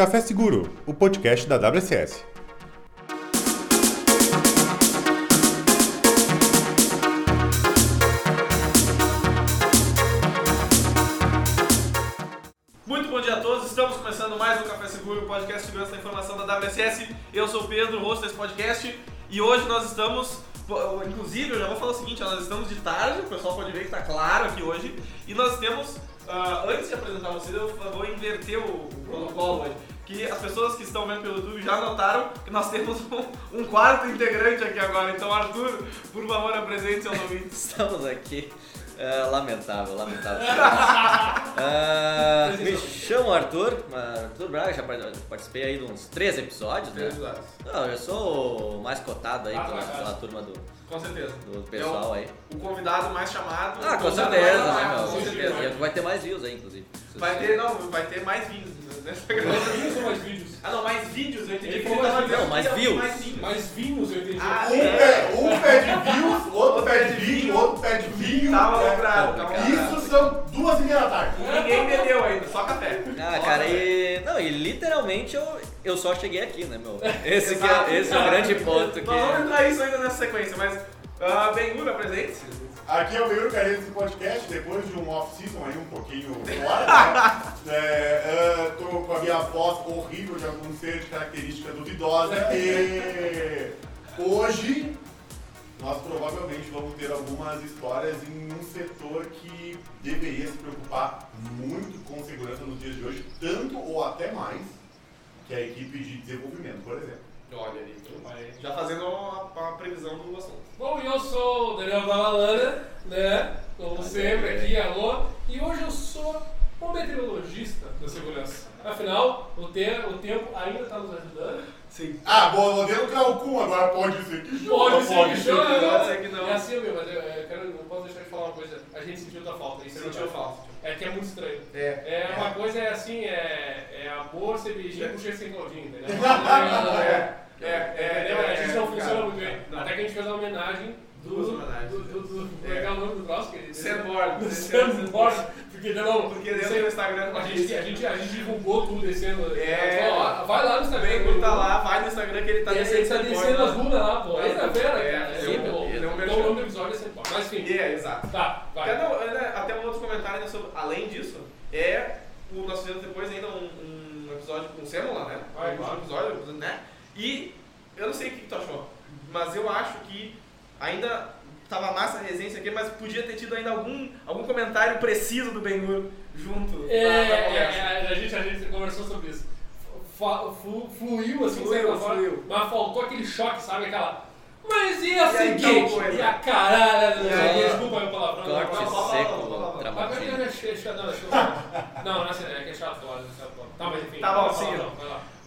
Café Seguro, o podcast da WSS. Muito bom dia a todos, estamos começando mais um Café Seguro, podcast de segurança da informação da WSS. Eu sou o Pedro, host desse podcast, e hoje nós estamos, inclusive, eu já vou falar o seguinte, nós estamos de tarde, o pessoal pode ver que está claro aqui hoje, e nós temos, ah, antes de apresentar vocês, eu vou inverter o, o protocolo hoje. Que as pessoas que estão vendo pelo YouTube já notaram que nós temos um, um quarto integrante aqui agora. Então, Arthur, por favor, apresente seus ouvintes. Estamos aqui. É, lamentável, lamentável. Ah, me chamo Arthur, Arthur Braga, já par- participei aí de uns três episódios, né? Não, eu sou o mais cotado aí Ah, pela, tá. pela turma do, Com certeza. do pessoal aí. O convidado mais chamado. Ah, o com convidado certeza, mais né, meu? com Com certeza. certeza. E vai ter mais views aí, inclusive. Vai ter, não, vai ter mais vídeos nessa gravação. vinhos ou mais vídeos? Ah, não, mais vídeos, eu entendi Ele falou mais Não, mais views. mais. Mais vinhos, eu entendi. Ah, Um, pé- um pede views, outro pede vídeo, outro pede vinho. Tava É, lembrado, tava lembrado. Isso são duas e meia da tarde. Ninguém bebeu ainda, só café. Ah, Só cara, café. e. Não, e literalmente eu, eu só cheguei aqui, né, meu? Esse, que é, esse é o grande ponto que. Nós vamos entrar isso ainda nessa sequência, mas. Uh, Benhur, apresente-se. Aqui é o Meiro Carreiro desse podcast, depois de um off-season aí um pouquinho fora, né? É, é, tô com a minha voz horrível de algum ser de característica duvidosa e hoje nós provavelmente vamos ter algumas histórias em um setor que deveria se preocupar muito com segurança nos dias de hoje, tanto ou até mais que a equipe de desenvolvimento, por exemplo. Olha ali, então vai. Já fazendo uma, uma previsão do assunto. Bom, eu sou o Daniel Balalana, né? Como sempre aqui, alô. E hoje eu sou um meteorologista da segurança. Afinal, o, te o tempo ainda está nos ajudando. Sim. Ah, bom, modelo Calcum agora pode ser que chova, Pode ser que ser que né? pode ser que não. É assim, meu, mas eu, eu quero, não posso deixar de falar uma coisa. A gente sentiu tua falta. Isso é Sentiu falta. É que é muito estranho. É. É, uma coisa é assim, é, é amor, cervejinha, puxei sem Claudinho, entendeu? É, é, Entendeu? a gente não é, funciona muito bem. Até que a gente fez uma homenagem do. Duas homenagens. Do, do, do, do, É. é. é o nome do troço? que- Sandboard. Do Sandboard. Porque não. Porque dentro do Instagram a gente, a, gente, a gente divulgou tudo descendo. É. Ó, vai lá no Instagram. Quando tá lá, vai no Instagram que ele tá Ele descendo tá sandboard descendo as bundas lá, pô. Aí tá É, cara. é. Ele é um Então o nome do episódio é Sandboard. Mas enfim. É, exato. Tá, vai. Né, até um outro comentário sobre, além disso, é o nós fizemos depois ainda um, um episódio com o Sêmola, né? Ah, um episódio, né? E eu não sei o que, que tu achou, mas eu acho que ainda tava massa a resenha aqui, mas podia ter tido ainda algum, algum comentário preciso do Ben-Hur junto É, é, é, a, gente, a gente conversou sobre isso. Fa- flu- fluiu assim, Fluiu, forma, fluiu. mas faltou aquele choque, sabe? Aquela. Mas e a E aí, seguinte? tal coisa? E a caralho, E aí? desculpa aí o palavrão. não, Corte não, não, não, seco, não, não. Porque é chato, não, é chato. Não, é assim, é que é chato chato falar. Tá, mas enfim. Tá bom, sim.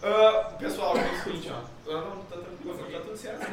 Ah, pessoal, é o seguinte, ó. Não, tá tranquilo, tá tudo certo.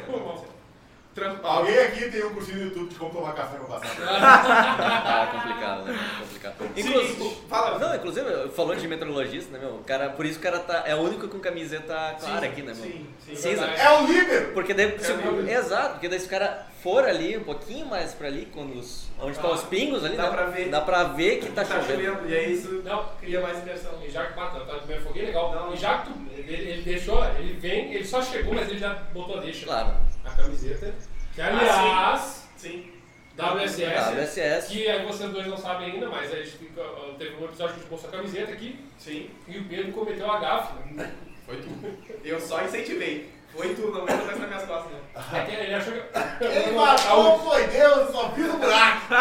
Né? Tá tudo certo. Tran- Alguém aqui tem um cursinho no YouTube de como tomar café pra passar. Ah, complicado, né? Complicado. Inclusive, fala. não, inclusive, falou de meteorologista, né, meu? O cara, por isso o cara tá, é o único com camiseta clara Sim, aqui, né, meu? Sim, sim. Cinza. É o líder! Porque daí, se, É o- exato, porque daí se o cara for ali um pouquinho mais pra ali, quando os, onde estão Ah, os pingos ali, dá né? pra ver. Dá pra ver que tá, Tá chovendo. chovendo, e aí isso Não, cria mais imersão. E já que tá, tá me afoguei legal. Não. E já que tu, ele, ele deixou, ele vem, ele só chegou, mas ele já botou a deixa. Claro. Camiseta. Que aliás, Sim. WSS. WSS. Que aí vocês dois não sabem ainda, mas a gente fica, teve um episódio que a gente mostrou a camiseta aqui Sim. e o Pedro cometeu a gafe. Foi tu. Eu só incentivei. Foi tu, não manda mais nas minhas costas, não. É que ele achou que. Quem matou foi Deus, só fiz o buraco.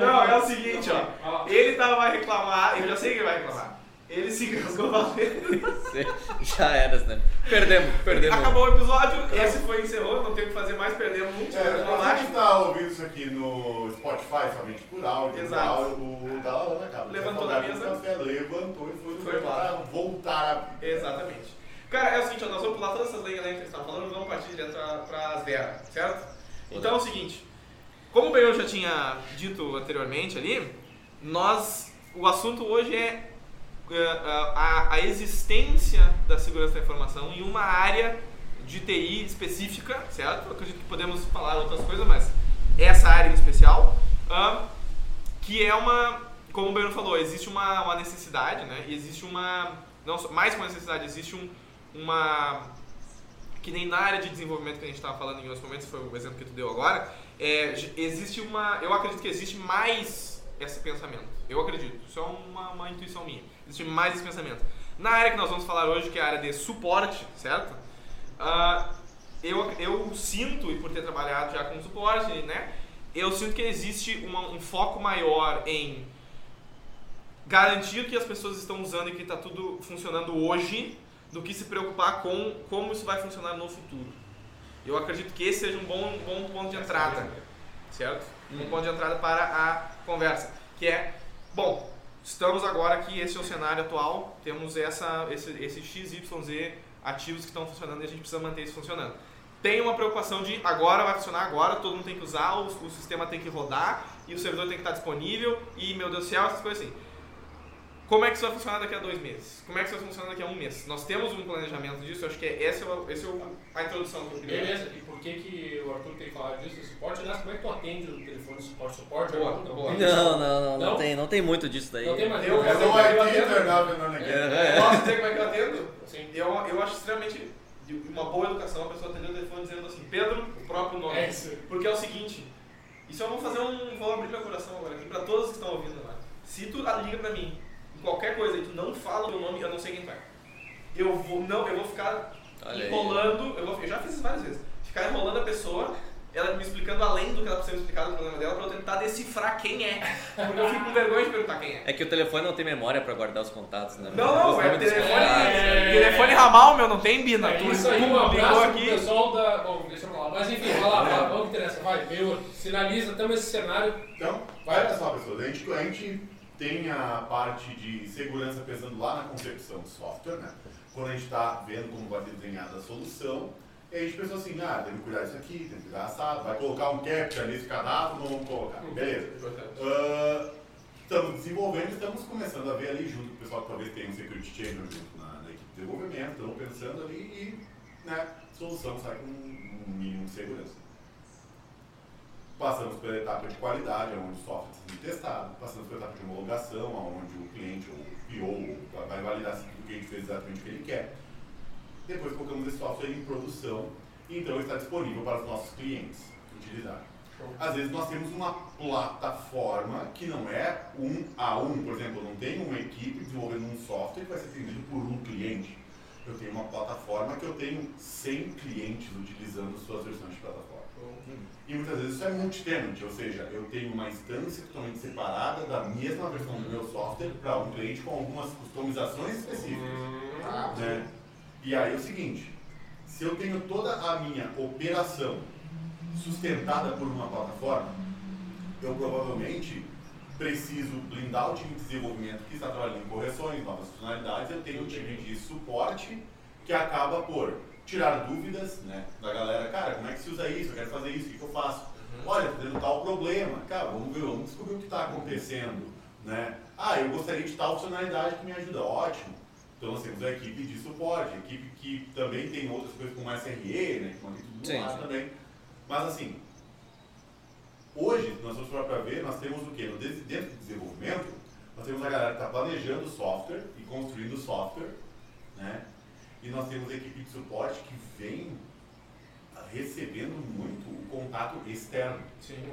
Não, é o seguinte, ó. Ah, Ele tava, vai reclamar, eu já sei que ele vai reclamar. Ele se engasgou valendo. Já era, né? Perdemos, perdemos. Acabou o episódio, esse foi encerrou, não tem o que fazer mais, perdemos muito. É, não acho. quem tá ouvindo isso aqui no Spotify, somente por áudio, Exato. áudio, o cara, Levantou quer da folgar mesa. com Café, levantou e foi, Foi para voltar a. Exatamente. Cara, é o seguinte, ó, nós vamos pular todas essas lenhas né, que eles estavam falando e vamos partir direto para as Vera, certo? Então é o seguinte, como o Benhor já tinha dito anteriormente ali, nós, o assunto hoje é a, a existência da segurança da informação em uma área de TI específica, certo? Eu acredito que podemos falar outras coisas, mas essa área em especial, ah, que é uma, como o Bruno falou, existe uma, uma necessidade, né? Existe uma não mais que uma necessidade, existe um, uma que nem na área de desenvolvimento que a gente estava falando em outros momentos, foi o exemplo que tu deu agora, é, existe uma, eu acredito que existe mais esse pensamento. Eu acredito, isso é uma, uma intuição minha. Existe mais esse pensamento. Na área que nós vamos falar hoje, que é a área de suporte, certo? Ah, eu, eu sinto, e por ter trabalhado já com suporte, né? Eu sinto que existe uma- um foco maior em garantir que as pessoas estão usando e que está tudo funcionando hoje do que se preocupar com como isso vai funcionar no futuro. Eu acredito que esse seja um bom, bom ponto de entrada, certo? Um ponto de entrada para a conversa, que é, bom, estamos agora aqui, esse é o cenário atual, temos essa, esse, esse XYZ ativos que estão funcionando e a gente precisa manter isso funcionando. Tem uma preocupação de agora vai funcionar agora, todo mundo tem que usar, o, o sistema tem que rodar e o servidor tem que estar disponível e meu Deus do céu, essas coisas assim. Como é que isso vai funcionar daqui a dois meses? Como é que isso vai funcionar daqui a um mês? Nós temos um planejamento disso, eu acho que é, esse é, o, esse é a introdução eu queria. Beleza, que, que o Arthur tem que falar disso? Suporte, aliás, como é que tu atende o telefone de suporte? Suporte? Boa, boa. Não, não, não, não, Não? tem, não tem muito disso daí. Não tem mais Eu- eu- o eu- eu- não é? É, é. Posso dizer como é que eu atendo? Sim. Eu, eu acho extremamente de uma boa educação a pessoa atender o telefone dizendo assim, Pedro, o próprio nome. É isso. Porque é o seguinte, isso eu vou fazer um. vou abrir meu coração agora aqui pra todos que estão ouvindo agora. Se tu liga pra mim em qualquer coisa e tu não fala o meu nome, eu não sei quem tu é. Eu vou, não, eu vou ficar Olha enrolando, eu, vou, eu já fiz isso várias vezes, ficar enrolando a pessoa, ela me explicando além do que ela precisa me explicar do problema dela, pra eu tentar decifrar quem é. Porque eu fico com vergonha de perguntar quem é. É que o telefone não tem memória pra guardar os contatos, né? Não, não, Os é telefone. É. telefone ramal, meu, não tem bina. É isso aí, um abraço pro aqui. pessoal da. Bom, deixa eu falar. Mas enfim, vai lá, vai lá, vamos que interessa. Vai, veio, sinaliza, estamos nesse cenário. Então, Vai. só, pessoas, a gente, a gente tem a parte de segurança pensando lá na concepção do software, né? Quando a gente está vendo como vai ser desenhada a solução, e a gente pensou assim, ah, tem que cuidar disso aqui, tem que cuidar assado, vai colocar um captcha nesse cadastro, não vamos colocar. Beleza. Ah, estamos desenvolvendo, estamos começando a ver ali junto com o pessoal que talvez tenha um security chamber junto na, na equipe de desenvolvimento, estamos pensando ali e, né, solução sai com um mínimo de segurança. Passamos pela etapa de qualidade, onde o software está sendo testado. Passamos pela etapa de homologação, onde o cliente ou o PO vai validar se tudo que a gente fez exatamente o que ele quer. Depois colocamos esse software em produção e então está disponível para os nossos clientes utilizar. Às vezes nós temos uma plataforma que não é um a um, por exemplo, eu não tenho uma equipe desenvolvendo um software que vai ser atendido por um cliente. Eu tenho uma plataforma que eu tenho 100 clientes utilizando suas versões de plataforma. E muitas vezes isso é multi-tenant, ou seja, eu tenho uma instância totalmente separada da mesma versão do meu software para um cliente com algumas customizações específicas. né? E aí é o seguinte, se eu tenho toda a minha operação sustentada por uma plataforma, eu provavelmente preciso blindar o time de desenvolvimento que está trabalhando em correções, novas funcionalidades, eu tenho o time de suporte que acaba por tirar dúvidas né, da galera, cara, como é que se usa isso? Eu quero fazer isso, o que, que eu faço? Olha, tô tendo tal problema, cara, vamos ver, vamos descobrir o que está acontecendo. Né? Ah, eu gostaria de tal funcionalidade que me ajuda, ótimo. Então nós temos a equipe de suporte, a equipe que também tem outras coisas como SRE, né, que tudo Sim, lá sim. também. Mas assim, hoje, nós vamos para ver, nós temos o quê? No dentro do desenvolvimento, nós temos a galera que está planejando o software e construindo o software, né? E nós temos a equipe de suporte que vem recebendo muito o contato externo, Sim.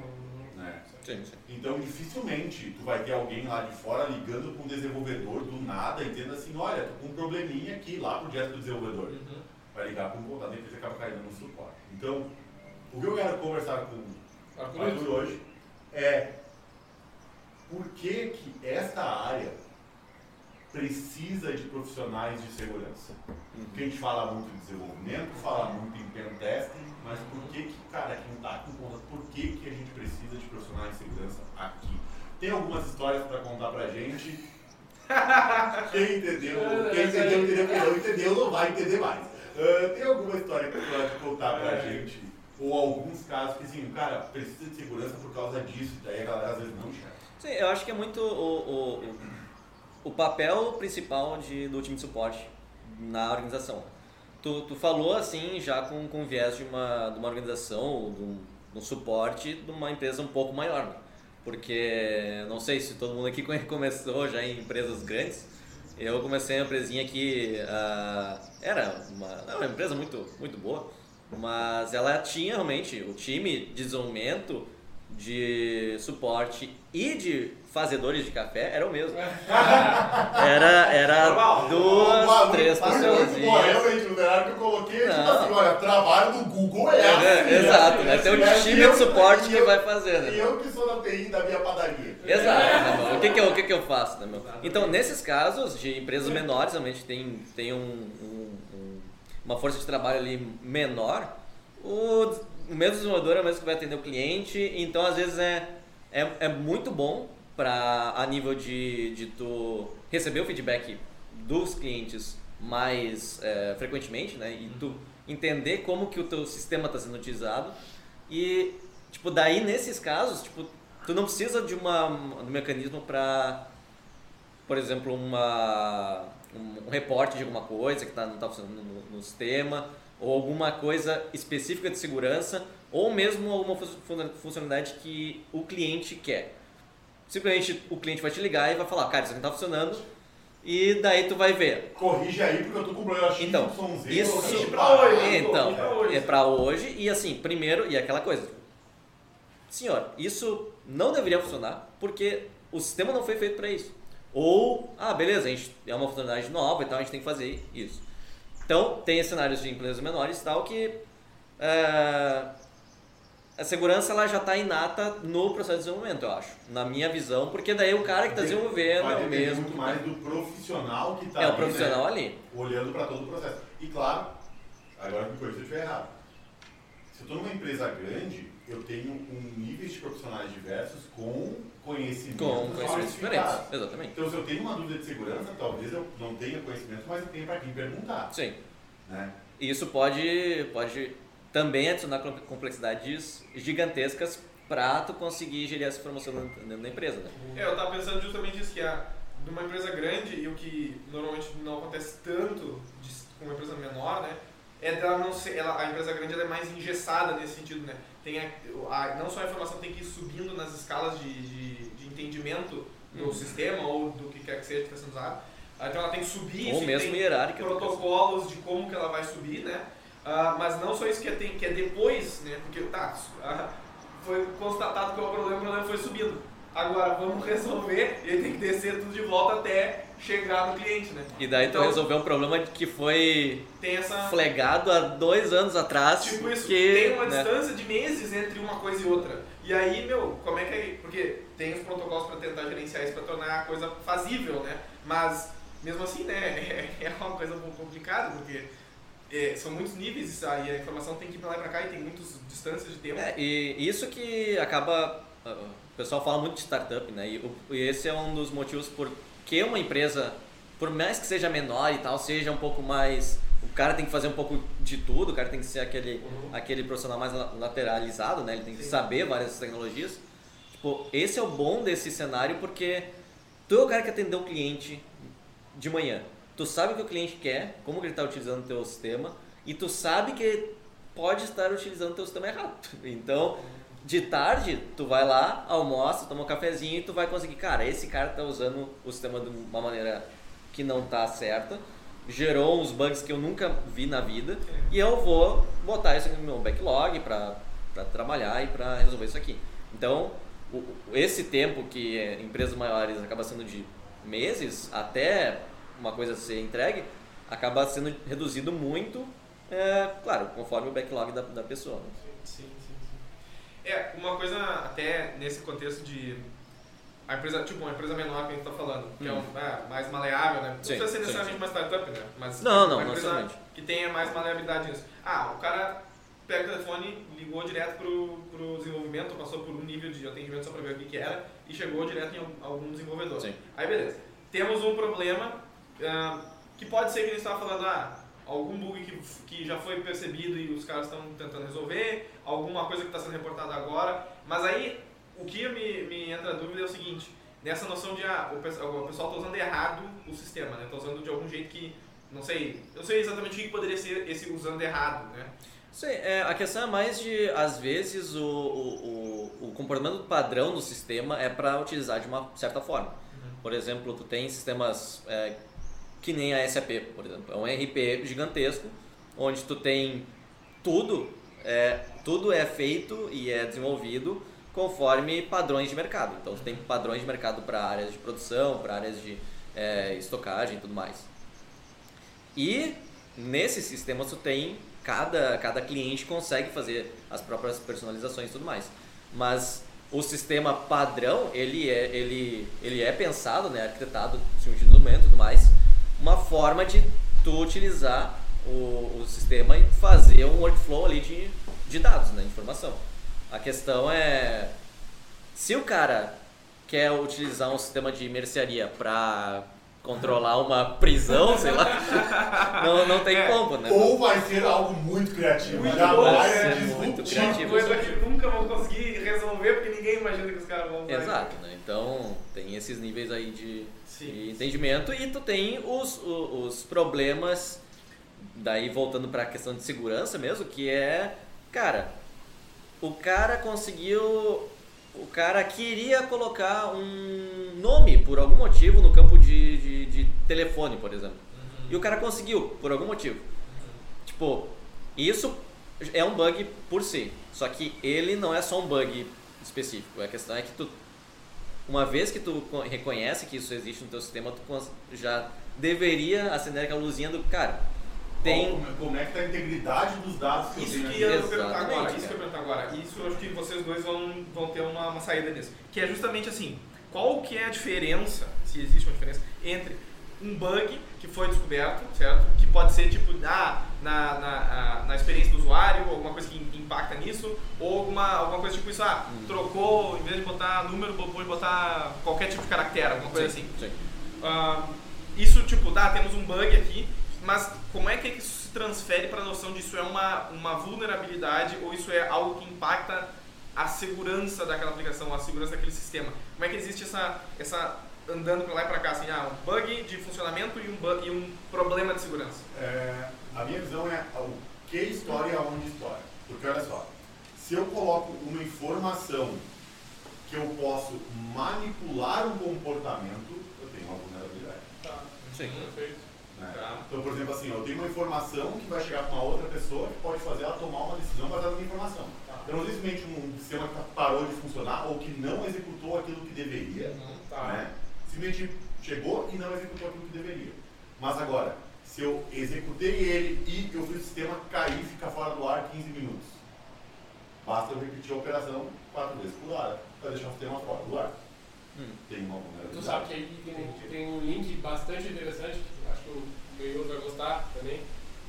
Né? Sim, sim. Então, dificilmente tu vai ter alguém lá de fora ligando para um desenvolvedor do nada e dizendo assim, olha, tô com um probleminha aqui lá pro direto do desenvolvedor. Uhum. Vai ligar para um contato e depois acaba caindo no suporte. Então, o que eu quero conversar com o Arthur, hoje é por que, que esta área precisa de profissionais de segurança. Porque a gente fala muito de desenvolvimento, fala muito em pen testing, mas por que que, cara, quem está com conta, por que que a gente precisa de profissionais de segurança aqui? Tem algumas histórias para contar pra gente. Quem entendeu, quem entendeu, entendeu, quem não entendeu, não vai entender mais. Ah, tem alguma história que tu pode contar pra gente? Ou alguns casos que assim, cara, precisa de segurança por causa disso, daí a galera às vezes não enxerga. Sim, eu acho que é muito o, o, o papel principal de, do time de suporte na organização. Tu, tu falou assim, já com, com viés de uma, de uma organização, de um, de um suporte de uma empresa um pouco maior. né? Porque não sei se todo mundo aqui começou já em empresas grandes. Eu comecei uma empresinha que ah, era uma, uma empresa muito, muito boa, mas ela tinha realmente o time de desenvolvimento, de suporte e de fazedores de café era o mesmo. Era, era Normal. duas, Uma- três pessoas. muito bom, realmente, o cenário que eu coloquei tipo Não. assim, olha, trabalho do Google é É, assim. exato, assim, né? Tem um assim, time e eu- de suporte e que eu- vai fazer, E né? eu que sou da TI da minha padaria. Exato, né? O que que eu, o que que eu faço, né, meu? Então, nesses casos de empresas menores, realmente tem, tem um, um- um- uma força de trabalho ali menor, o, o mesmo desenvolvedor é o mesmo que vai atender o cliente, então às vezes é, é, é muito bom para a nível de, de tu receber o feedback dos clientes mais é, frequentemente, né? E tu entender como que o teu sistema está sendo utilizado e tipo daí nesses casos tipo tu não precisa de uma de um mecanismo para por exemplo uma um, um reporte de alguma coisa que tá, não está funcionando no, no sistema ou alguma coisa específica de segurança ou mesmo alguma fun- funcionalidade que o cliente quer simplesmente o cliente vai te ligar e vai falar cara isso aqui não está funcionando e daí tu vai ver Corrige aí, porque eu tô com problema X, Então, Y, Z, isso- pra hoje. Então, pra hoje. é pra hoje e assim, primeiro, e aquela coisa. Senhor, isso não deveria funcionar porque o sistema não foi feito para isso. Ou, ah, beleza, a gente é uma funcionalidade nova e tal, a gente tem que fazer isso. Então, tem cenários de empresas menores e tal que é, a segurança ela já está inata no processo de desenvolvimento, eu acho. Na minha visão, porque daí o cara que está desenvolvendo é o mesmo. muito mais tá- do profissional que tá É o ali, profissional né? ali. olhando para todo o processo. E claro, agora me corrija se eu estiver errado. Se eu estou numa empresa grande, eu tenho um nível de profissionais diversos com conhecimentos Com conhecimentos diferentes. Exatamente. Então, se eu tenho uma dúvida de segurança, talvez eu não tenha conhecimento, mas eu tenho para quem perguntar. Sim. Né? E Isso pode, pode também adicionar com- complexidades gigantescas para tu conseguir gerir essa informação dentro da empresa, né? É, eu tava pensando justamente isso, que a, numa empresa grande, e o que normalmente não acontece tanto de, com uma empresa menor, né? É dela não ser, ela, a empresa grande ela é mais engessada nesse sentido, né? Tem a, a- não só a informação tem que ir subindo nas escalas de, de, de entendimento do Uhum. sistema ou do que quer que seja que está sendo usado. Ah, Então ela tem que subir Ou mesmo tem hierárquica. protocolos de como que ela vai subir, né? Ah, mas não só isso que é, tem, que é depois, né? Porque tá, ah, foi constatado que o problema, o problema foi subindo. Agora vamos resolver e aí tem que descer tudo de volta até chegar no cliente, né? E daí tu Então- resolveu um problema que foi essa. flegado há dois anos atrás. Tipo isso, que, tem uma né? distância de meses entre uma coisa e outra. E aí, meu, como é que é? Porque tem os protocolos para tentar gerenciar isso, para tornar a coisa fazível, né? Mas, mesmo assim, né, é uma coisa um pouco complicada, porque é, são muitos níveis e a informação tem que ir pra lá e pra cá e tem muitas distâncias de tempo. É, e isso que acaba. ah, O pessoal fala muito de startup, né? E esse é um dos motivos por que uma empresa, por mais que seja menor e tal, seja um pouco mais. O cara tem que fazer um pouco de tudo, o cara tem que ser aquele, Uhum. aquele profissional mais la- lateralizado, né? Ele tem que Sim. saber várias tecnologias. Tipo, esse é o bom desse cenário porque tu é o cara que atendeu o cliente de manhã. Tu sabe o que o cliente quer, como que ele está utilizando o teu sistema e tu sabe que pode estar utilizando o teu sistema errado. Então, de tarde, tu vai lá, almoça, toma um cafezinho e tu vai conseguir, cara, esse cara tá usando o sistema de uma maneira que não tá certa, gerou uns bugs que eu nunca vi na vida e eu vou botar isso no meu backlog para trabalhar e para resolver isso aqui. Então, o- esse tempo que é, empresas maiores acaba sendo de meses até uma coisa ser entregue, acaba sendo reduzido muito, é, claro, conforme o backlog da, da pessoa. né? Sim. É, uma coisa até nesse contexto de a empresa, tipo, uma empresa menor que a gente tá falando, que é, Hum. um, é, mais maleável, né? Não Sim, precisa ser sim, necessariamente sim. uma startup, né? Mas Não, não, uma não empresa necessariamente. que tenha mais maleabilidade nisso. Ah, o cara pega o telefone, ligou direto pro, pro desenvolvimento, passou por um nível de atendimento só pra ver o que, que era e chegou direto em algum desenvolvedor. Sim. Aí beleza. Temos um problema ah, que pode ser que gente estava falando, ah, algum bug que, que já foi percebido e os caras estão tentando resolver, alguma coisa que está sendo reportada agora. Mas aí o que me, me entra a dúvida é o seguinte, nessa noção de ah, o, pessoal- está usando errado o sistema, né? Está usando de algum jeito que, não sei, eu sei exatamente o que poderia ser esse usando errado, né? Sim, é, a questão é mais de, às vezes, o, o, o, comportamento padrão do sistema é para utilizar de uma certa forma. Por exemplo, tu tem sistemas é, que nem a SAP, por exemplo. É um RP gigantesco, onde tu tem tudo, é, tudo é feito e é desenvolvido conforme padrões de mercado. Então, tu tem padrões de mercado para áreas de produção, para áreas de é, estocagem e tudo mais. E nesse sistema tu tem cada, cada cliente consegue fazer as próprias personalizações e tudo mais. Mas o sistema padrão, ele é, ele, ele é pensado, né, arquitetado em desenvolvimento e tudo mais, uma forma de tu utilizar o, o sistema e fazer um workflow ali de, de dados, né, de informação. A questão é se o cara quer utilizar um sistema de mercearia para controlar uma prisão, sei lá, não, não tem É. como, né? Ou vai ser algo muito criativo. Muito já bom, vai ser ser muito criativo. Coisa que nunca vão conseguir resolver porque ninguém imagina que os caras vão usar. Exato, né? Então tem esses níveis aí de, Sim. de entendimento e tu tem os, o- os, problemas, daí voltando para a questão de segurança mesmo, que é, cara, o cara conseguiu, o cara queria colocar um nome por algum motivo no campo de, de, de telefone, por exemplo. E o cara conseguiu, por algum motivo. Tipo, isso é um bug por si. Só que ele não é só um bug específico. A questão é que tu, uma vez que tu co- reconhece que isso existe no teu sistema, tu já deveria acender aquela luzinha do cara. Tem. Como, como é que tá a integridade dos dados que eu Isso tenho que eu perguntar agora, isso que eu ia perguntar agora. Isso eu acho que vocês dois vão, vão ter uma, uma saída nisso. Que é justamente assim, qual que é a diferença, se existe uma diferença, entre um bug que foi descoberto, certo? Que pode ser tipo, na, na, a- na experiência do usuário, alguma coisa que impacta nisso, ou alguma, alguma coisa tipo isso, ah, Hum. trocou, em vez de botar número, pode botar qualquer tipo de caractere, alguma coisa assim. Sim. Ah, isso, tipo, dá, temos um bug aqui, mas como é que isso se transfere para a noção de isso é uma, uma vulnerabilidade ou isso é algo que impacta a segurança daquela aplicação, a segurança daquele sistema? Como é que existe essa, essa andando para lá e para cá, assim, ah, um bug de funcionamento e um, bu- e um problema de segurança? É, a minha visão é o que história e aonde história. Porque olha só, se eu coloco uma informação que eu posso manipular um comportamento, eu tenho uma vulnerabilidade. Tá. Sim. Perfeito. né? Tá. Então, por exemplo, assim, eu tenho uma informação que vai chegar para uma outra pessoa que pode fazer ela tomar uma decisão baseada na informação. Então, não é simplesmente um sistema que parou de funcionar ou que não executou aquilo que deveria, Tá. né? Simplesmente chegou e não executou aquilo que deveria. Mas agora, se eu executei ele e eu fiz o sistema cair e ficar fora do ar 15 minutos, basta eu repetir a operação quatro vezes por hora para deixar o sistema fora do ar. Hum. Tem uma. Tu sabe que aí tem, tem um link bastante interessante, que acho que o Benhur vai gostar também,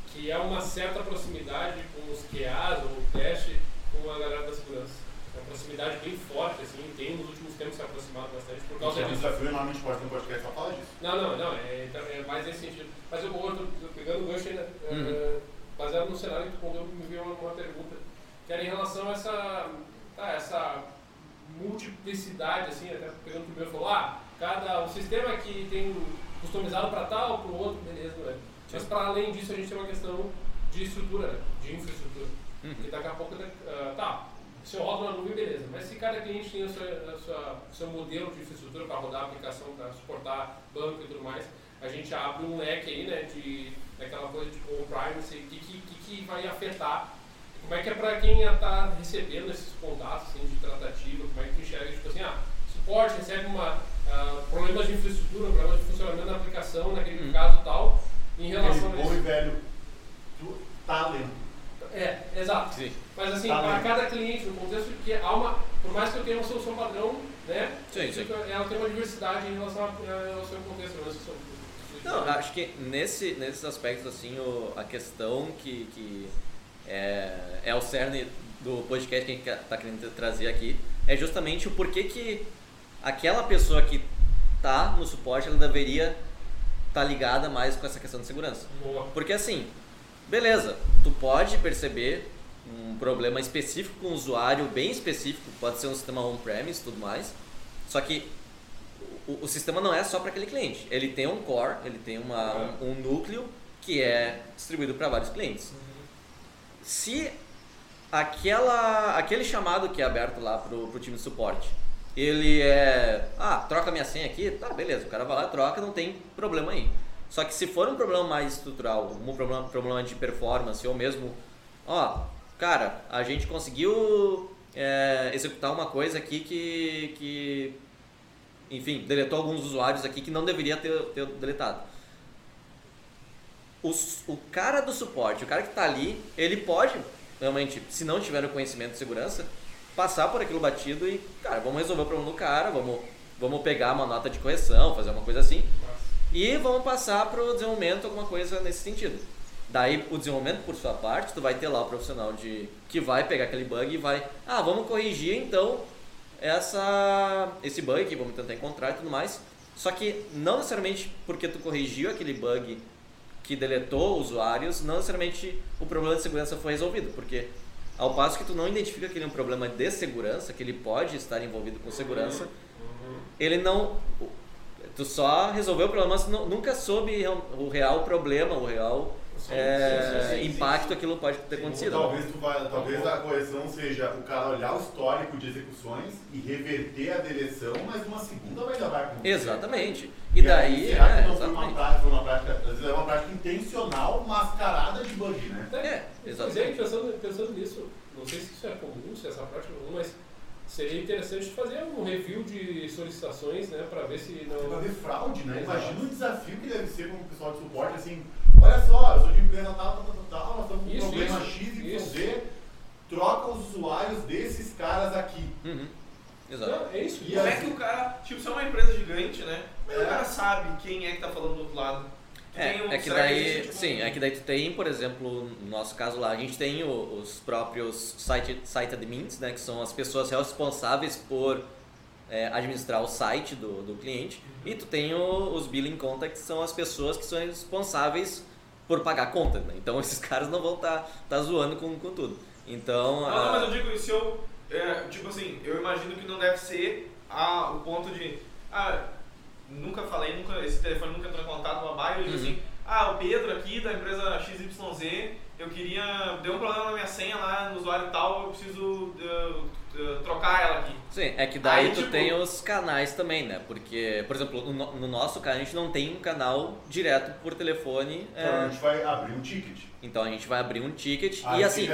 que é uma certa proximidade com os QAs ou o teste com a galera da segurança. Proximidade bem forte, assim, tem nos últimos tempos se aproximado bastante por causa é um disso. desafio enorme, a gente pode ter um podcast só falar disso. Não, não, não, é, é mais nesse sentido. Mas eu tô pegando o gancho ainda, é, Uhum. baseado no cenário que tu respondeu, me veio uma, uma pergunta, que era em relação a essa, tá, essa multiplicidade, assim, até pegando o primeiro falou, ah, cada, o sistema que tem customizado para tal, para o outro, beleza, não é? Mas para além disso, a gente tem uma questão de estrutura, né? de infraestrutura. Uhum. E daqui a pouco, ah, tá, se eu rodo na nuvem, beleza. Mas se cada cliente tem o seu, a sua- o seu modelo de infraestrutura para rodar a aplicação, para suportar banco e tudo mais, a gente abre um leque aí, né, de daquela coisa tipo on-premise, o que, que, que, que vai afetar. Como é que é para quem está recebendo esses contatos assim, de tratativa, como é que enxerga, tipo assim, ah, suporte, recebe uma, ah, problemas de infraestrutura, problemas de funcionamento da aplicação, naquele Hum. caso tal, em relação Aquele a bom e isso. velho tu- talento. É, exato. Sim. Mas assim, Tá para bem. cada cliente, no contexto de que há uma, por mais que eu tenha uma solução padrão, né? Sim, sim. Ela tem uma diversidade em relação a- ao seu contexto, né? Seu- Não, acho que nesse, nesses aspectos, assim, o, a questão que, que é, é o cerne do podcast que a gente está querendo trazer aqui é justamente o porquê que aquela pessoa que tá no suporte, ela deveria estar ligada mais com essa questão de segurança. Boa. Porque assim, beleza, tu pode perceber um problema específico com o usuário, bem específico, pode ser um sistema on-premise e tudo mais, só que o, o sistema não é só para aquele cliente. Ele tem um core, ele tem uma, um, um núcleo que é distribuído para vários clientes. Se aquela, aquele chamado que é aberto lá pro, pro time de suporte, ele é, ah, troca minha senha aqui, tá, beleza, o cara vai lá, troca, não tem problema aí. Só que se for um problema mais estrutural, um problema, problema de performance, ou mesmo, ó, cara, a gente conseguiu é, executar uma coisa aqui que, que, enfim, deletou alguns usuários aqui que não deveria ter, ter deletado. Os, o cara do suporte, o cara que está ali, ele pode, realmente, se não tiver o conhecimento de segurança, passar por aquilo batido e, cara, vamos resolver o problema do cara, vamos, vamos pegar uma nota de correção, fazer uma coisa assim, e vamos passar para o desenvolvimento alguma coisa nesse sentido. Daí o desenvolvimento por sua parte, tu vai ter lá o profissional de que vai pegar aquele bug e vai, ah, vamos corrigir então essa esse bug, vamos tentar encontrar e tudo mais. Só que não necessariamente porque tu corrigiu aquele bug que deletou usuários, não necessariamente o problema de segurança foi resolvido, porque ao passo que tu não identifica que ele é um problema de segurança, que ele pode estar envolvido com segurança, ele não tu só resolveu o problema, mas nunca soube o real problema, o real sim, é, sim, sim, impacto aquilo pode ter acontecido. Talvez, vai, talvez a correção seja o cara olhar o histórico de execuções e reverter a deleção, mas uma segunda vai vai acontecer. Exatamente. E, e daí. Aí, será é, que não foi uma, prática, foi uma prática, às vezes é uma prática intencional, mascarada de bug, né? É, exatamente. Mas é, pensando, pensando nisso, não sei se isso é comum, se essa prática é comum, mas seria interessante fazer um review de solicitações, né, para ver se não... Para ver fraude, né? Imagina o desafio que deve ser como pessoal de suporte, assim, olha só, eu sou de empresa tal, tal, tal, tal, nós estamos com um problema isso, X e Z, troca os usuários desses caras aqui. Uhum. Exato. Não, é isso. E como é que o cara, tipo, se é uma empresa gigante, né, é. o cara sabe quem é que tá falando do outro lado. É, um, é que daí, tipo, sim, é que daí tu tem, por exemplo, no nosso caso lá, a gente tem o, os próprios site, site admins, né, que são as pessoas responsáveis por é, administrar o site do, do cliente, uhum. e tu tem o, os billing contacts, que são as pessoas que são responsáveis por pagar a conta, né? Então esses caras não vão estar tá, tá zoando com, com tudo. Então. Não, a... não, mas eu digo, se eu. É, tipo assim, eu imagino que não deve ser a, o ponto de. Ah, nunca falei, nunca, esse telefone nunca entrou em contato com a Bayer, eu digo uhum. assim, ah, o Pedro aqui da empresa XYZ, eu queria, deu um problema na minha senha lá no usuário tal, eu preciso uh, uh, trocar ela aqui. Sim, é que daí Aí, tu tipo... tem os canais também, né? Porque, por exemplo, no, no, nosso caso a gente não tem um canal direto por telefone. Então é... a gente vai abrir um ticket. Então a gente vai abrir um ticket ah, e assim.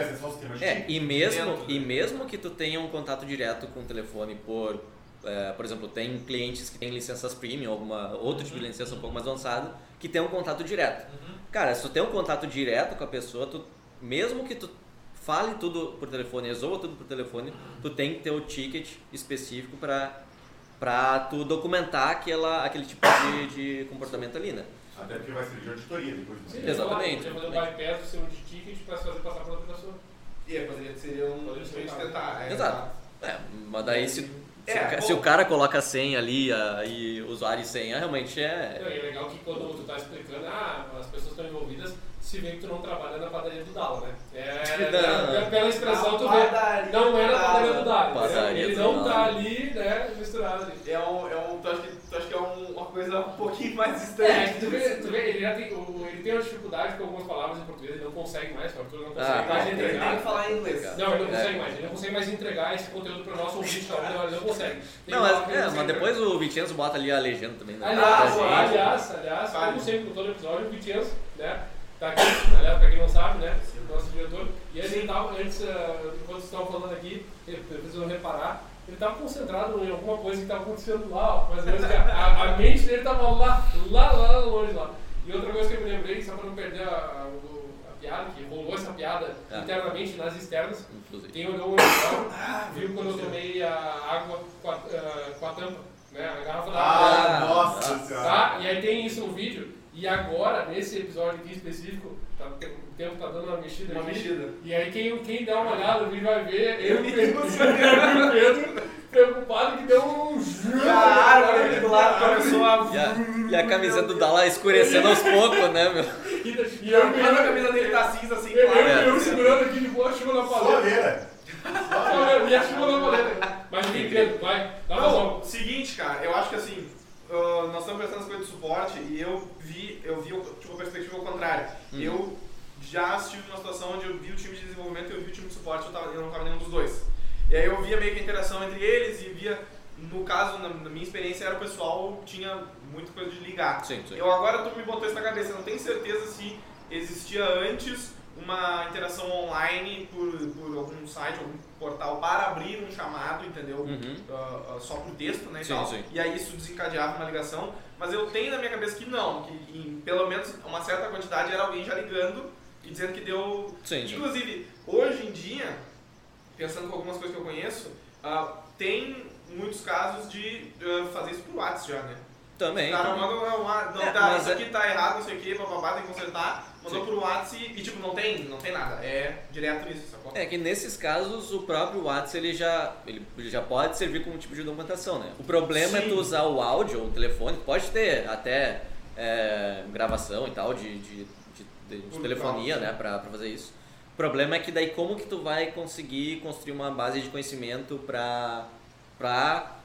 É, e mesmo, dentro, e mesmo que tu tenha um contato direto com o telefone por é, por exemplo, tem clientes que têm licenças premium, alguma outro tipo de licença um pouco mais avançado, que tem um contato direto. Uhum. Cara, se tu tem um contato direto com a pessoa, tu, mesmo que tu fale tudo por telefone, resolva tudo por telefone, tu tem que ter o ticket específico para para tu documentar aquela, aquele tipo de, de comportamento ali, né? Até porque vai ser de auditoria depois. Sim, Exatamente. Você fazer um bypass do seu de ticket para fazer passar pela pessoa. E é, poderia ser um... Poderia tentar. É, Exato. É, mas daí se se, é, o, se o cara coloca a senha ali a, e usuário e senha, realmente é. Não, é legal que quando tu tá explicando, ah, as pessoas estão envolvidas, se vê que tu não trabalha na padaria do Dal, né? É, não, pela expressão tu vê, não é na padaria do Dal. Padaria ele não tá ali, né, misturado ali. É um, é um, tu acha que, tu acha que é um, uma coisa um pouquinho mais estranha. É, tu vê, tu vê ele já tem, ele tem uma dificuldade com algumas palavras em português, ele não consegue mais, o Arthur não consegue ah, mais entregar. Ele tem que falar em inglês. Não, ele não consegue mais, ele não consegue mais entregar esse conteúdo para o nosso ouvinte, ele não consegue. não, mas, é, mas depois o Vicenzo bota ali a legenda também. Né? Aliás, aliás, aliás, como sempre, com todo episódio, o Vicenzo, né? Tá aqui, aliás, pra quem não sabe, né? Nosso diretor. E ele tava, antes, uh, enquanto vocês estavam falando aqui, ele precisou reparar, ele estava concentrado em alguma coisa que estava acontecendo lá, mas a, a, mente dele estava lá, lá, lá longe lá. E outra coisa que eu me lembrei, só para não perder a, a, a, piada, que rolou essa piada ah. internamente nas externas, Inclusive. quem olhou o episódio ah, viu quando eu tomei a água com a, uh, com a tampa, né? A garrafa da água. Ah, nossa Tá? E aí tem isso no vídeo. E agora, nesse episódio aqui específico, tá, o tempo tá dando uma mexida Uma aqui, mexida. E aí quem, quem dá uma olhada no vídeo vai ver eu e o Pedro, eu Pedro preocupado que deu um E a árvore ali do lado começou a... E a, e a camiseta do Dala escurecendo aos poucos, né, meu? E, e eu, Quando a camisa dele tá cinza assim, eu, claro. Eu, eu segurando aqui de boa, chegou na paleta. E a chuva na paleta. Mas Pedro, vai, dá uma Seguinte, cara, eu acho que assim uh, nós estamos pensando nas coisas de suporte e eu vi, eu vi tipo, a perspectiva ao contrário. Uhum. Eu já estive numa situação onde eu vi o time de desenvolvimento e eu vi o time de suporte, eu, tava, eu não estava nenhum dos dois. E aí eu via meio que a interação entre eles e via no caso, na, na minha experiência, era o pessoal tinha muita coisa de ligar. Sim, sim. Eu agora tu me botou isso na cabeça, eu não tenho certeza se existia antes uma interação online por, por algum site, algum portal para abrir um chamado, entendeu? Uhum. Ah, ah, só por texto, né? E, Sim, tal. sim. e aí isso desencadeava uma ligação. Mas eu tenho na minha cabeça que não, que em pelo menos uma certa quantidade era alguém já ligando e dizendo que deu. Sim. Inclusive, hoje em dia, pensando com algumas coisas que eu conheço, ah, tem muitos casos de fazer isso por WhatsApp já, né? Também. O cara também. manda uma, não, É, tá, isso é- aqui tá errado, não sei o que, papapá, tem que consertar, mandou Sim. pro WhatsApp e, tipo, não tem, não tem nada, é direto nisso, sacou? É que nesses casos o próprio WhatsApp ele já, ele já pode servir como tipo de documentação, né? O problema é Sim. tu usar o áudio ou o telefone, pode ter até é, gravação e tal de, de, de- de- de Por telefonia, né, pra, pra fazer isso. O problema é que daí como que tu vai conseguir construir uma base de conhecimento pra, pra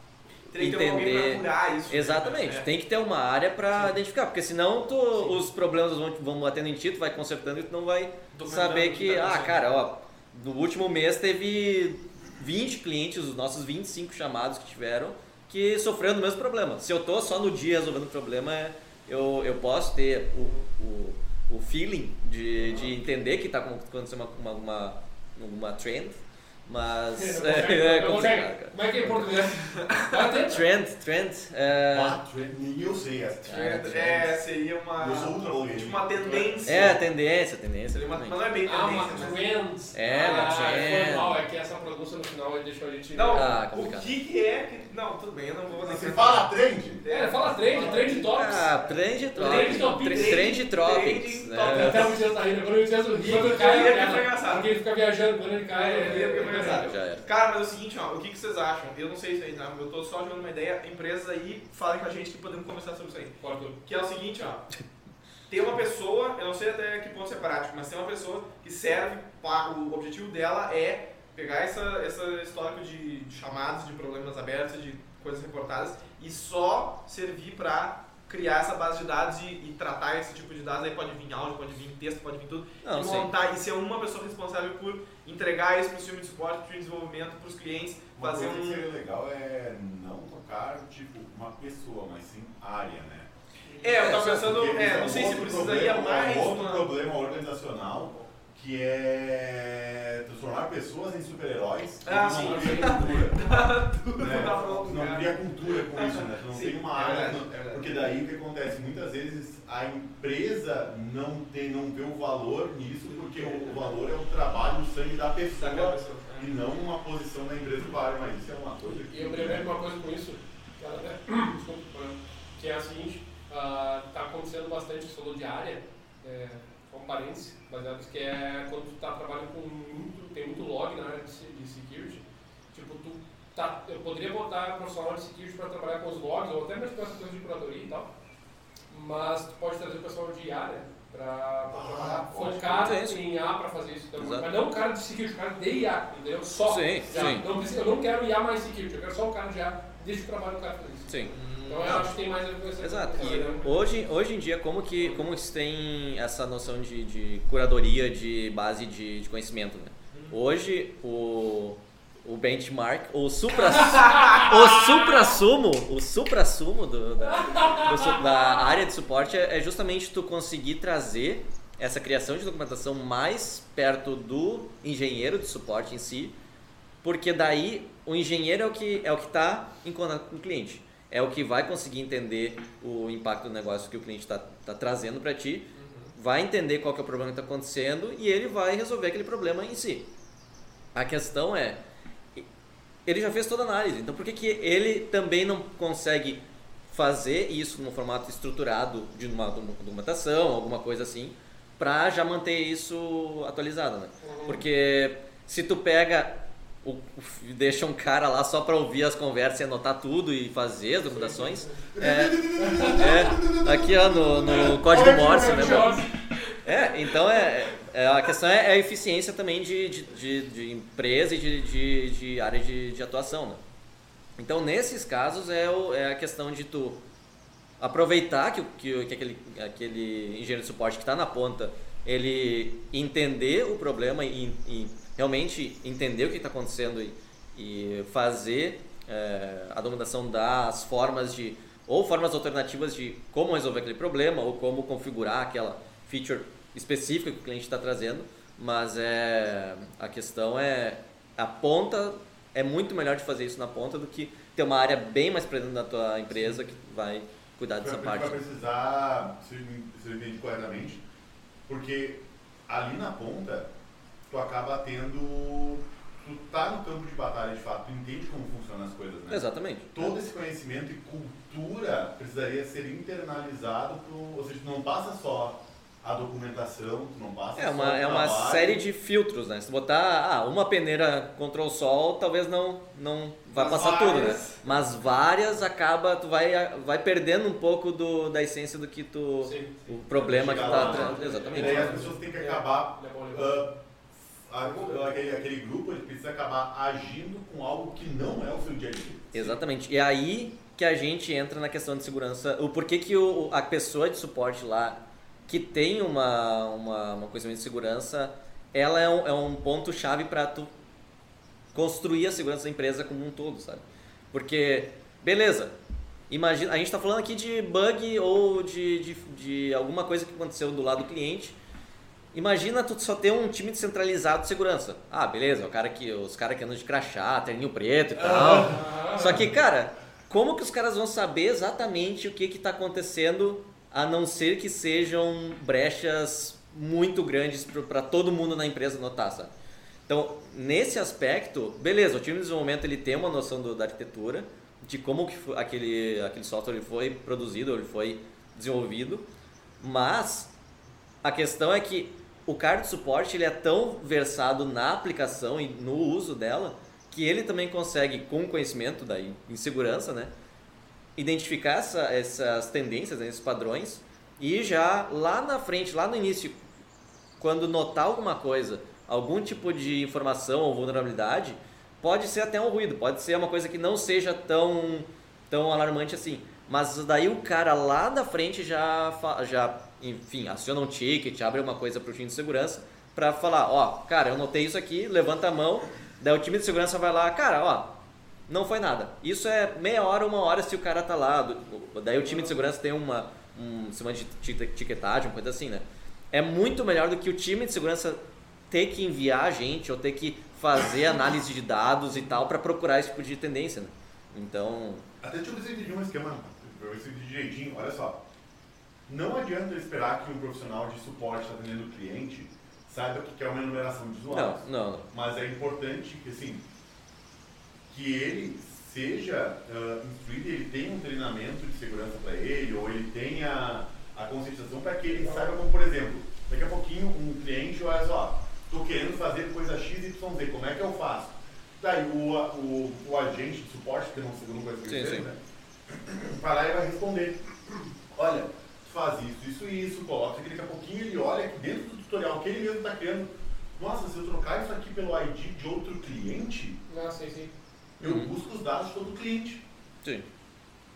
Tem que entender... isso. né? Exatamente, É. tem que ter uma área pra identificar, porque senão tu, os problemas vão, vão batendo em ti, tu vai consertando e tu não vai saber o que, ah, cara, ó, no último mês teve 20 clientes, os nossos 25 chamados que tiveram, que sofreram do mesmo problema. Se eu tô só no dia resolvendo o problema, eu, eu posso ter o, o, o feeling de, de entender que tá acontecendo uma, uma, uma, uma trend, mas é, consegue, é não complicado, cara. Como é que é em português? Ter? Trend, trend, é, Ah, eu sei essa. Ah, É, seria uma. Eu sou ultra blogueiro. Tipo uma tendência. é tendência, tendência. Seria uma, mas não é bem Ah, uma tendência, trends. É, uma ah, trend. Foi mal, é que essa pronúncia no final deixou a gente... Não, Ah, o que é que. Não, tudo bem, eu não vou Você fala trend? É, fala trend, trend tops. Ah, trend topics. Trend tropics. Trend topics. Até o Messias tá rindo, quando o Messias ri, quando ele Eu cai, é porque ele fica viajando, quando ele cai, é foi engraçado. Cara, mas é o seguinte, ó, o que, vocês acham? Eu não sei isso aí, tá? Eu tô só jogando uma ideia. Empresas aí, falem com a gente que podemos conversar sobre isso aí. Que é o seguinte, ó. Tem uma pessoa, eu não sei até que ponto isso é prático, mas tem uma pessoa que serve, o objetivo dela é pegar essa, essa histórico de, chamados, de problemas abertos, de coisas reportadas e só servir pra criar essa base de dados e, e tratar esse tipo de dados. Aí pode vir áudio, pode vir texto, pode vir tudo. Não, e sim. montar e ser uma pessoa responsável por entregar isso pro time de suporte, time de desenvolvimento, pros clientes, Uma fazer coisa que um. seria legal é não tocar, tipo, uma pessoa, mas sim área, né? É, eu tava É, pensando, é, não sei se precisaria problema- mais um outro uma. problema organizacional que é transformar pessoas em super-heróis Ah, e sim. não cria cultura. né? Tá não cara. cria cultura com isso, né? Não Sim, tem uma é área. verdade, não- é verdade. porque daí o que acontece? Muitas vezes a empresa não, tem, não vê o valor nisso, porque o, valor é o trabalho, o sangue da pessoa Daquela pessoa. e não uma posição da empresa do área, mas isso é uma coisa que. E eu lembrei de uma coisa com isso, que, ela- desculpa, que é a seguinte, está acontecendo bastante, você falou de área, é, parênteses, baseados, que é quando tu tá trabalhando com muito, tem muito log na área de, de security, tipo, tu tá, eu poderia botar profissional de security para trabalhar com os logs, ou até mesmo com essa coisa de curadoria e tal, mas tu pode trazer o pessoal de área para Ah, sim. em IA para fazer isso também. Exato. Mas não o cara de security, o cara de IA, entendeu? Só. Sim, sim. Não eu não quero IA mais security, eu quero só o cara de IA. Deixa o trabalho do cara fazer isso. Sim. Então eu acho que tem mais a ver com essa Exato. coisa, E né? hoje, hoje em dia, como que como se tem essa noção de, de curadoria de base de, de conhecimento, né? Hoje, o, o benchmark, o supra, o supra-sumo, o supra-sumo do, da, do da área de suporte é, é justamente tu conseguir trazer essa criação de documentação mais perto do engenheiro de suporte em si, porque daí o engenheiro é o que é o que está em contato com o cliente, é o que vai conseguir entender o impacto do negócio que o cliente está tá trazendo para ti, vai entender qual que é o problema que está acontecendo e ele vai resolver aquele problema em si. A questão é, ele já fez toda a análise, então por que, que ele também não consegue fazer isso num formato estruturado de uma, de uma documentação, alguma coisa assim, para já manter isso atualizado, né? Porque se tu pega, o, o- deixa um cara lá só para ouvir as conversas e anotar tudo e fazer as documentações, é, é aqui ó, no, no código Morse, né? É, então é, é- a questão é, é a eficiência também de, de, de, de empresa e de, de, de área de, de atuação, né? Então nesses casos é, o, é a questão de tu aproveitar que, que, que aquele, aquele engenheiro de suporte que está na ponta ele entender o problema e, e realmente entender o que está acontecendo e, e fazer é, a documentação das formas de ou formas alternativas de como resolver aquele problema ou como configurar aquela feature específica que o cliente está trazendo, mas é a questão é a ponta é muito melhor de fazer isso na ponta do que ter uma área bem mais presente na tua empresa que vai cuidar dessa Vai- parte. Vai precisar, se se eu entendi corretamente, porque ali na ponta, tu acaba tendo. Tu tá no campo de batalha de fato, tu entende como funcionam as coisas, né? Exatamente. Todo esse conhecimento e cultura precisaria ser internalizado, pro, ou seja, tu não passa só a documentação, tu não passa É só uma, o é uma trabalho. série de filtros, né? Se botar ah, uma peneira Ctrl Sol, talvez não, não vai Mas passar tudo, né? várias. Mas várias acaba, tu vai, vai perdendo um pouco do, da essência do que tu. Sim. O problema que tá. lá, né? E Exatamente. daí as pessoas têm que acabar Ele aquele, aquele grupo ele precisa acabar agindo com algo que não é o seu dia a dia. Exatamente. E é aí que a gente entra na questão de segurança. O porquê que o, a pessoa de suporte lá, que tem uma, uma, uma conhecimento de segurança, ela é um, é um ponto-chave para tu construir a segurança da empresa como um todo, sabe? Porque, beleza, imagina, a gente está falando aqui de bug ou de, de, de alguma coisa que aconteceu do lado do cliente. Imagina tu só ter um time descentralizado de segurança. Ah, beleza, o cara que, os caras que andam de crachá, terninho preto e tal. Ah, Só que, cara, como que os caras vão saber exatamente o que está acontecendo, a não ser que sejam brechas muito grandes para todo mundo na empresa notar, sabe? Então, nesse aspecto, beleza, o time de desenvolvimento ele tem uma noção do- da arquitetura, de como que fo- aquele, aquele software ele foi produzido, ele foi desenvolvido, mas a questão é que o cara de suporte ele é tão versado na aplicação e no uso dela que ele também consegue, com conhecimento da in- insegurança, né, identificar essa, essas tendências, né, esses padrões e já lá na frente, lá no início, quando notar alguma coisa, algum tipo de informação ou vulnerabilidade, pode ser até um ruído, pode ser uma coisa que não seja tão, tão alarmante assim. Mas daí o cara lá da frente já, já enfim, aciona um ticket, abre uma coisa para o time de segurança para falar, ó, cara, eu notei isso aqui, levanta a mão, daí o time de segurança vai lá, cara, ó, não foi nada. Isso é meia hora, uma hora se o cara tá lá. Daí o time de segurança tem uma um sistema de ti- etiquetagem, uma coisa assim, né? É muito melhor do que o time de segurança ter que enviar a gente ou ter que fazer análise de dados e tal para procurar esse tipo de tendência, né? Então, Até deixa eu entendi um esquema, eu entendi direitinho. Olha só, não adianta esperar que um profissional de suporte está atendendo o cliente saiba o que é uma enumeração de usuários. não, não. Mas é importante que, assim, que ele seja ah, instruído, ele tenha um treinamento de segurança para ele, ou ele tenha a conscientização para que ele saiba como, por exemplo, daqui a pouquinho um cliente, olha só, estou querendo fazer coisa X, Y, Z, como é que eu faço? Daí o, o, o agente de suporte, que não Sim, ele, sim. né? Vai lá e vai responder. Olha, faz isso, isso e isso, coloca aqui, daqui a pouquinho ele olha aqui dentro do tutorial que ele mesmo está criando. Nossa, se eu trocar isso aqui pelo ID de outro cliente, Ah, sim, eu Uhum. busco os dados de todo cliente. Sim.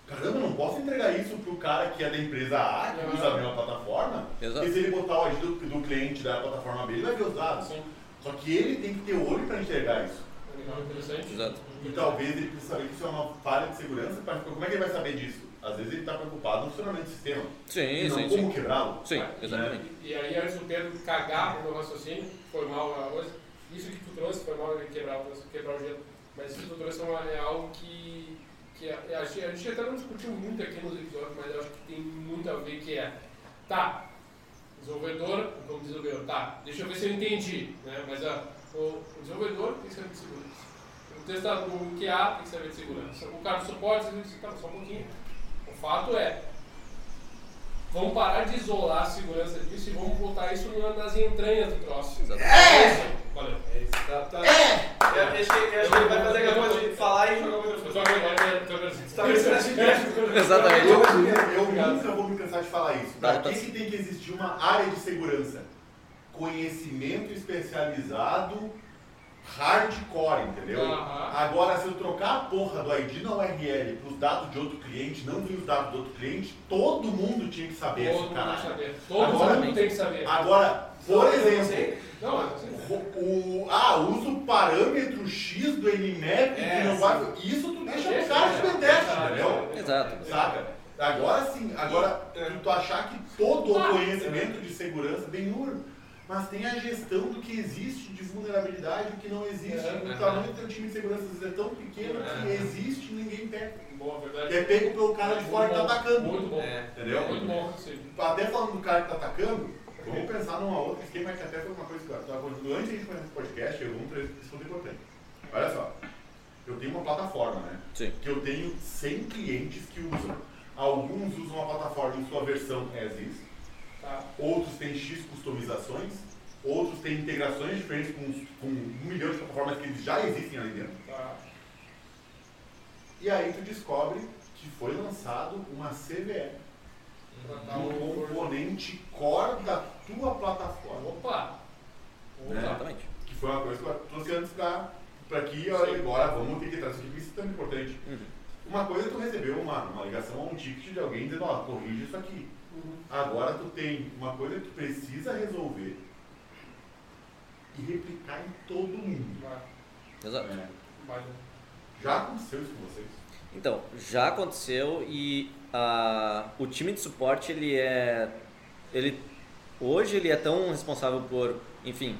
Caramba, eu não posso entregar isso pro cara que é da empresa A, que usa a mesma plataforma, Exato. e se ele botar o ID do, do cliente da plataforma B, ele vai ver os dados. Sim. Só que ele tem que ter olho para enxergar isso. Legal, interessante. Exato. E talvez ele precise saber que isso é uma falha de segurança, como é que ele vai saber disso? Às vezes ele está preocupado no funcionamento do sistema. Sim, e não sim, como sim. quebrá-lo. Sim, Ah, exatamente. E, e aí, antes do Pedro cagar pro meu raciocínio, foi mal a coisa, isso que tu trouxe foi mal ele quebrar, o- quebrar o gelo, mas isso que tu trouxe é, uma- é algo que, que a, a gente, a gente até não discutiu muito aqui nos episódios, mas eu acho que tem muito a ver que é, tá, desenvolvedor, como desenvolvedor, tá, deixa eu ver se eu entendi, né, mas a, o, o desenvolvedor tem que saber de segurança. O testador, o QA tem que saber de segurança. O cara do suporte, ele diz, tá, só um pouquinho. O fato é, Vamos parar de isolar a segurança disso e vamos botar isso na- nas entranhas do troço. Exatamente. É isso. Valeu. É isso, tá, tá. É! Eu acho que, eu acho que ele vai fazer aquela coisa de falar e jogar o Eu microfone. Você tá pensando assim, Exatamente. Eu, eu nunca vou me cansar de falar isso. Tá, Para tá. que, que tem que existir uma área de segurança? Conhecimento especializado hardcore, entendeu? Aham. Agora, se eu trocar a porra do ID na URL para os dados de outro cliente, não vir os dados do outro cliente, todo mundo tinha que saber Todo tem caralho. saber. Todo Agora- mundo tem que saber. Agora, Por exemplo. Não, o, o- ah, usa o parâmetro X do Nmap É, que não vai. Isso tu deixa o cara de penteste, Deixa, entendeu? Exato. Saca? Agora sim, agora é. tu, achar que todo o conhecimento de segurança bem número, mas tem a gestão do que existe de vulnerabilidade e o que não existe. É, o é. tamanho do teu time de segurança é tão pequeno que É. existe e ninguém pega. boa, Que verdade. é pego pelo cara de fora que tá atacando. Muito bom. É. Entendeu? Muito bom, sim. Até falando do cara que tá atacando, vamos pensar numa outra esquema que até foi uma coisa que eu tava falando. Antes de a gente começar esse podcast, eu vou isso muito importante. Olha só, eu tenho uma plataforma, né? Sim. Que eu tenho 100 clientes que usam. Alguns usam a plataforma em sua versão as is, Tá. outros têm X customizações, outros têm integrações diferentes com, com um milhão de plataformas que eles já existem ali dentro. Tá. E aí tu descobre que foi lançado uma CVE, um componente core da tua plataforma. Opa! Opa! Né? Exatamente. Que foi uma coisa que eu trouxe antes pra aqui, ó, e agora vamos ter que trazer isso é tão importante. Uhum. Uma coisa é tu recebeu uma, uma ligação a um ticket de alguém dizendo, ó, corrige isso aqui. Uhum. Agora tu tem uma coisa que tu precisa resolver e replicar em todo mundo. Vai, Exato. É. Já aconteceu isso com vocês? Então, já aconteceu e ah, o time de suporte ele é ele hoje ele é tão responsável por, enfim,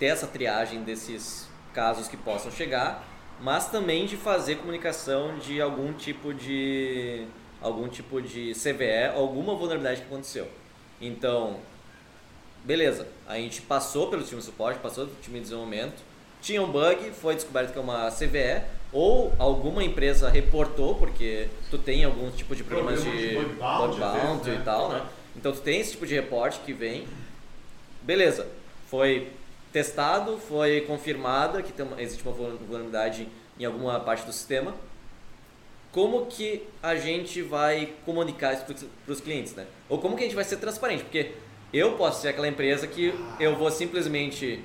ter essa triagem desses casos que possam chegar, mas também de fazer comunicação de algum tipo de algum tipo de CVE, alguma vulnerabilidade que aconteceu. Então, beleza, a gente passou pelo time de suporte, passou pelo time de desenvolvimento, tinha um bug, foi descoberto que é uma CVE, ou alguma empresa reportou, porque tu tem algum tipo de problemas Problema de de bug bounty, né? e tal, né? Então tu tem esse tipo de reporte que vem, beleza, foi testado, foi confirmada que tem uma, existe uma vulnerabilidade em alguma parte do sistema, como que a gente vai comunicar isso para os clientes, né? Ou como que a gente vai ser transparente? Porque eu posso ser aquela empresa que eu vou simplesmente,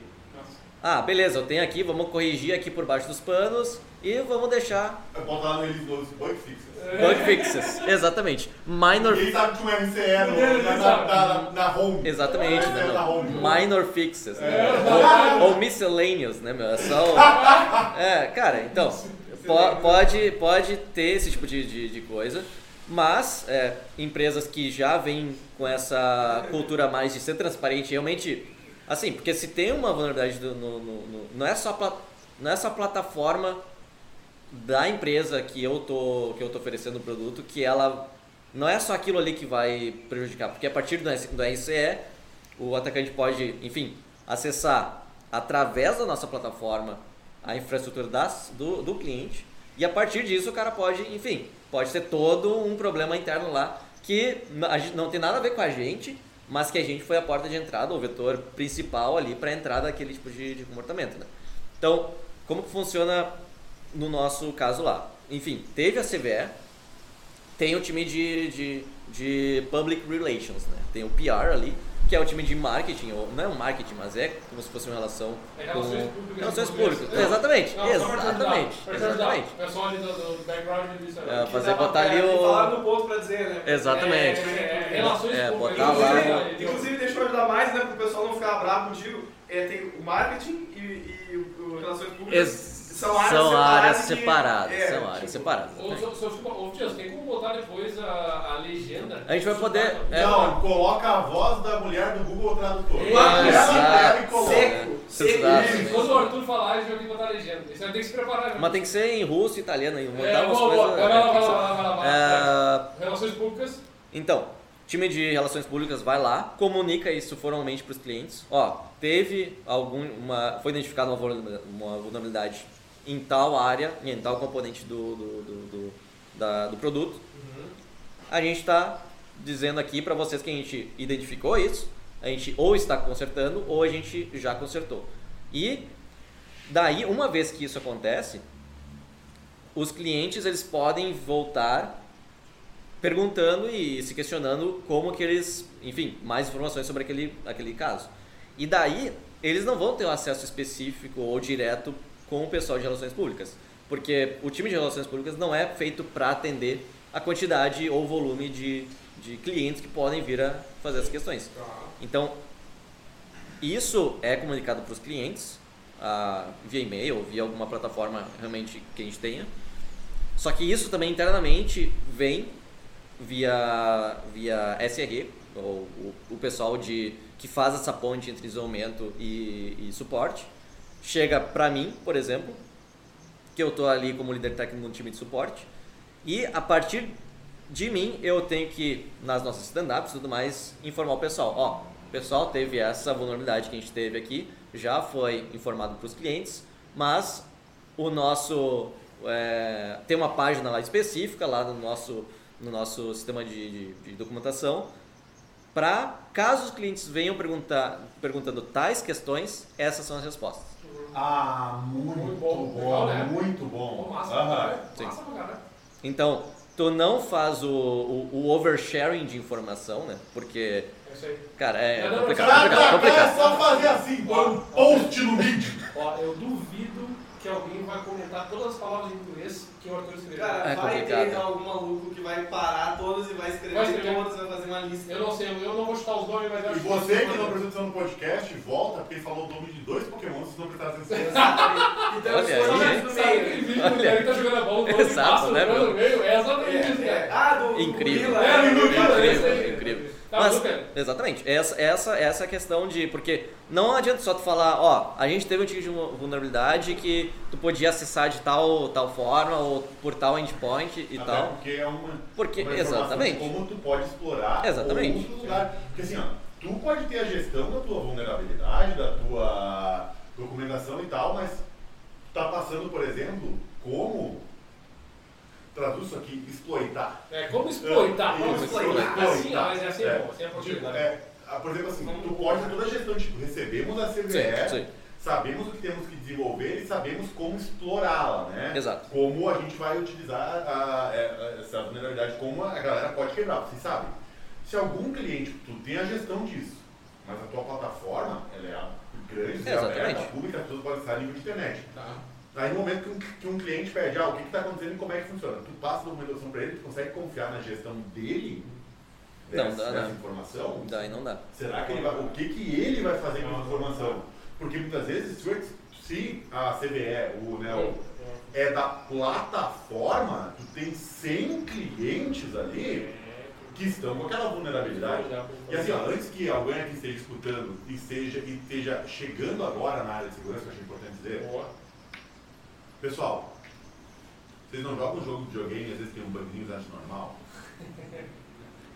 ah, beleza, eu tenho aqui, vamos corrigir aqui por baixo dos panos e vamos deixar Eu boto lá neles nos bug fixes. bug fixes. Exatamente. Minor Ninguém sabe que tinha um RCE no, na, na, na, na home. Exatamente, É, né, meu? home. Minor fixes, né? É. Ou, ou miscellaneous, né, meu? É só. o- É, cara, então, po- pode, pode ter esse tipo de, de, de coisa, mas é, empresas que já vêm com essa cultura mais de ser transparente, realmente. Assim, porque se tem uma vulnerabilidade do- no, no- no- não, é só não é só a plataforma da empresa que eu tô que eu tô oferecendo o produto que ela não é só aquilo ali que vai prejudicar porque a partir do, RCE o atacante pode enfim acessar através da nossa plataforma a infraestrutura das, do, do cliente e a partir disso o cara pode enfim pode ter todo um problema interno lá que a não tem nada a ver com a gente mas que a gente foi a porta de entrada o vetor principal ali para entrar daquele tipo de, de comportamento né? então como que funciona no nosso caso lá. Enfim, teve a CVE, tem o time de, de, de Public Relations, né? Tem o PR ali, que é o time de marketing, ou não é um marketing, mas é como se fosse uma relação É com relações públicas. relações públicas. Exatamente, Não, exatamente, ajudar. exatamente. O pessoal ali do, background disso. É, fazer botar ali o- Falar no ponto pra dizer, né? Exatamente. É, é, relações É, públicas. botar lá Inclusive, no- inclusive, deixa eu ajudar mais, né? Para o pessoal não ficar bravo contigo. É, tem o marketing e, e o, o relações públicas. Ex- são áreas são separadas. áreas que- separadas, é, são áreas separadas. Desculpa, ô, Tias, tem como botar depois a, a legenda? A gente vai poder- é. Não, coloca a voz da mulher do Google Tradutor. É, Ela e coloca. Seco, seco. Quando o Arthur falar, a gente vai ter que botar a legenda. Isso vai ter que se preparar. né? Mas tem que ser em russo e italiano, aí, botar É, umas boa, boa. coisas. Vai lá, vai tem lá, vai lá, vai lá, vai lá. É, Relações públicas. Então, time de relações públicas vai lá, comunica isso formalmente para os clientes. Ó, teve algum, uma, foi identificada uma vulnerabilidade em tal área, em tal componente do, do, do, do- da- do produto. A gente está dizendo aqui para vocês que a gente identificou isso, a gente ou está consertando ou a gente já consertou. E daí, uma vez que isso acontece, os clientes eles podem voltar perguntando e se questionando como que eles, enfim, mais informações sobre aquele, aquele caso. E daí, eles não vão ter um acesso específico ou direto com o pessoal de relações públicas, porque o time de relações públicas não é feito para atender a quantidade ou volume de, de clientes que podem vir a fazer as questões. Então, Isso é comunicado para os clientes ah, via e-mail, via alguma plataforma realmente que a gente tenha. Só que isso também internamente vem via, via SRE, ou o, o pessoal de, que faz essa ponte entre desenvolvimento e, e suporte. Chega para mim, por exemplo, que eu estou ali como líder técnico no time de suporte, e a partir de mim eu tenho que, nas nossas stand-ups e tudo mais, informar o pessoal. Ó, pessoal teve essa vulnerabilidade que a gente teve aqui, já foi informado para os clientes, mas o nosso é, tem uma página lá específica lá no nosso no nosso sistema de, de, de documentação para caso os clientes venham perguntar perguntando tais questões essas são as respostas Ah, muito, Muito bom, bom, legal, né? muito bom. Pô, massa. Massa pra caralho. então tu não faz o, o, o oversharing de informação né porque É cara é Não, não, complicado complicado, cá é complicado. só fazer assim, põe um post no vídeo. Ó, eu duvido que alguém vai comentar todas as palavras em inglês que o Arthur escreveu. Cara, É vai complicado. ter algum maluco que vai parar todos e vai escrever, Vai escrever. todos, vai fazer uma lista. Eu não sei, eu não vou chutar os nomes, mas eu E acho você que que não atenção no podcast, volta, porque ele falou o nome de dois Pokémon, vocês não prestaram atenção. Então, Olha aí. Sabe meio. aquele vídeo do Olha. cara que tá jogando a bola, o nome Exato, passa né, no meu? meio? É exatamente isso, É, é. cara. Ah, do Incrível. gorila. É, do gorila, Incrível, é isso aí. incrível. Tá, Mas, exatamente, essa, essa, essa é a questão de. Porque não adianta só tu falar, ó, a gente teve um tipo de vulnerabilidade que tu podia acessar de tal, tal forma, ou por tal endpoint e Até tal. porque é uma, Porque- uma exatamente. de como tu pode explorar Exatamente. outros lugares. Porque assim, ó, tu pode ter a gestão da tua vulnerabilidade, da tua documentação e tal, mas tu tá passando, por exemplo, como traduz isso aqui, exploitar. É, como exploitar? Isso, Como exploitar? Assim, ó, mas é assim, É. bom, assim é a Tipo, possibilidade. é, por exemplo assim, tu pode ter toda a gestão, tipo, recebemos a CVE, Sim, sim. sabemos o que temos que desenvolver e sabemos como explorá-la, né? Exato. Como a gente vai utilizar a- a- essa vulnerabilidade, como a galera pode quebrar, vocês sabem. Se algum cliente, tu tem a gestão disso, mas a tua plataforma, ela é a- grande, é aberta, pública, as pessoas podem estar a nível de internet. Tá. Aí no momento que um, que um cliente pede, ah, o que está acontecendo e como é que funciona, tu passa a documentação para ele, tu consegue confiar na gestão dele, Não, dessa, dá, dessa não. informação? Daí não dá. Será que ele vai, o que, que ele vai fazer com essa informação? Porque muitas vezes, se, se a CVE, o, né, o, é da plataforma, tu tem 100 clientes ali que estão com aquela vulnerabilidade. E assim, ó, antes que alguém aqui esteja escutando e, seja, e esteja chegando agora na área de segurança, que eu acho importante dizer, Boa. Pessoal, vocês não jogam um jogo de videogame e às vezes tem um bugzinho e acham normal?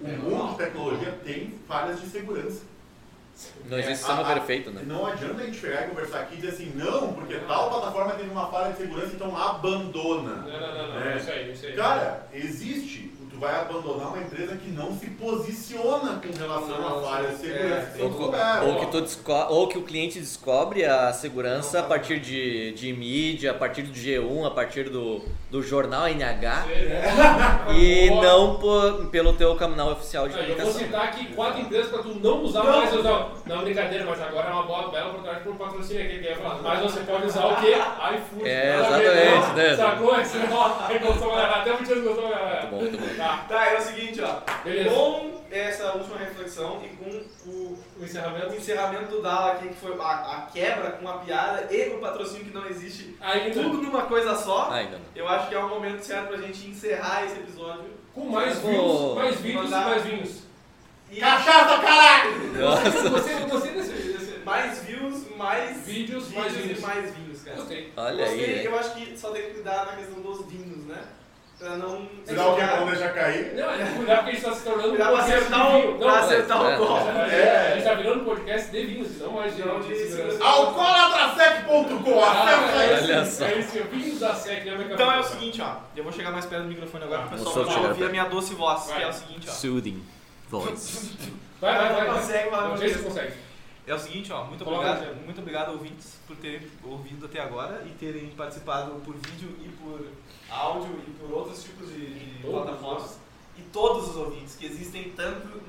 O É mundo normal. de tecnologia tem falhas de segurança. Não existe É, sistema perfeito, né? Não adianta a gente pegar e conversar aqui e dizer assim, não, porque tal plataforma teve uma falha de segurança, então abandona. Não, não, não, não. É. Isso aí, isso aí. Cara, existe. Tu vai abandonar uma empresa que não se posiciona com relação Não, a falhas de é, segurança. tem em Ou, lugar. ou que ou que o cliente descobre a segurança a partir de, de mídia, a partir do G1, a partir do, do jornal NH e não por- pelo teu canal oficial de Não, Eu vou comunicação. citar aqui quatro empresas para tu não usar Não. mais. Não, não, brincadeira, mas agora é uma boa, bela oportunidade para o patrocínio aqui que ia falar. Mas você pode usar o quê? iFood. É, exatamente, não. né? Sacou? Esse ó, aí gostou, galera. Até o dia gostou, galera. Muito bom, muito bom. Tá, Tá, é o seguinte, ó. Beleza. Com essa última reflexão e com o, o o encerramento. encerramento do Dala aqui, que foi a, a quebra com a piada e com o patrocínio que não existe, Ainda tudo numa coisa só, Ainda não. eu acho que é o momento certo pra gente encerrar esse episódio. com mais Oh. views, mais vídeos e Mandar- mais vinhos. E Cachaça, caralho! Nossa. Gostei, gostei desse, desse. mais views, mais Vídeos, mais e vinhos. mais vinhos, cara. Gostei. Olha Gostei, aí. eu acho que só tem que cuidar na questão dos vinhos, né? Pra não. Se dá o que não deixar cair. Não, é cuidar porque a gente está se tornando um pra podcast acertar de o, vinho. pra Não, acertar é, o copo. É, a gente está virando um podcast de vinhos, não mais de, Não, de segurança. segurança. Alcoolatrasec.com, acessa aí. Olha É só. isso, vinhos da SEC, né, Então é o seguinte, ó. Eu vou chegar mais perto do microfone agora pro pessoal só ouvir a minha doce voz, Vai. que é o seguinte, ó. Soothing voice. Vai, vai, vai. Não consegue, Não sei se consegue. É o seguinte, ó, muito obrigado, muito obrigado ouvintes por terem ouvido até agora e terem participado por vídeo e por áudio e por outros tipos de, de Todos. plataformas. E todos os ouvintes que existem tanto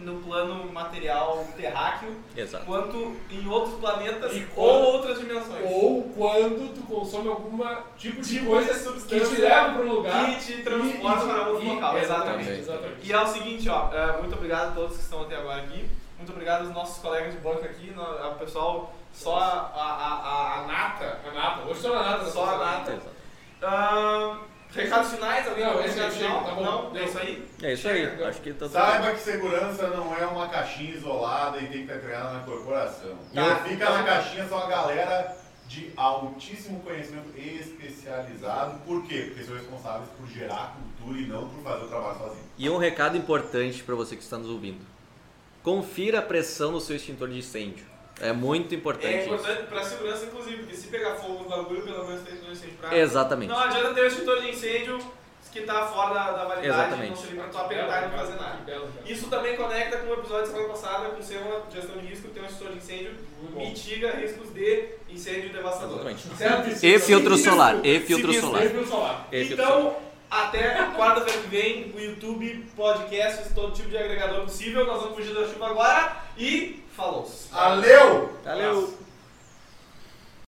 no plano material terráqueo Exato. quanto em outros planetas E ou quando- outras dimensões. Ou quando tu consome alguma tipo de Tipo coisa de que te leva para um lugar que te transporta e- para outro e- local. Exatamente, Exatamente. E é o seguinte, ó, é, muito obrigado a todos que estão até agora aqui. Muito obrigado aos nossos colegas de banco aqui, no- ao pessoal, só a, a, a, a nata. A nata. Hoje na nata. Só a nata. Recados finais? Alguém Não, tem esse final? tá bom. Não? É isso aí? É isso aí, Chega. acho que tá tudo Saiba que segurança não é uma caixinha isolada e tem que estar treinada na corporação. Tá. Fica na caixinha são a galera de altíssimo conhecimento especializado. Por quê? Porque são responsáveis por gerar cultura e não por fazer o trabalho sozinho. E um recado importante para você que está nos ouvindo. Confira a pressão do seu extintor de incêndio. É muito importante. É isso. importante pra segurança, inclusive, porque se pegar fogo no bagulho, pelo menos tem que incêndio pra... Exatamente. Não adianta ter um extintor de incêndio que tá fora da, da validade, Exatamente. não servir pra tu apertar e não fazer nada. Isso também conecta com o episódio da semana passada, com ser uma gestão de risco, ter um extintor de incêndio, mitiga riscos de incêndio devastador. Exatamente. Certo? E filtro solar. E filtro solar. Solar. E filtro Então, até quarta-feira que vem, o YouTube, podcasts, todo tipo de agregador possível. Nós vamos fugir da chuva agora e falou! Valeu! Valeu!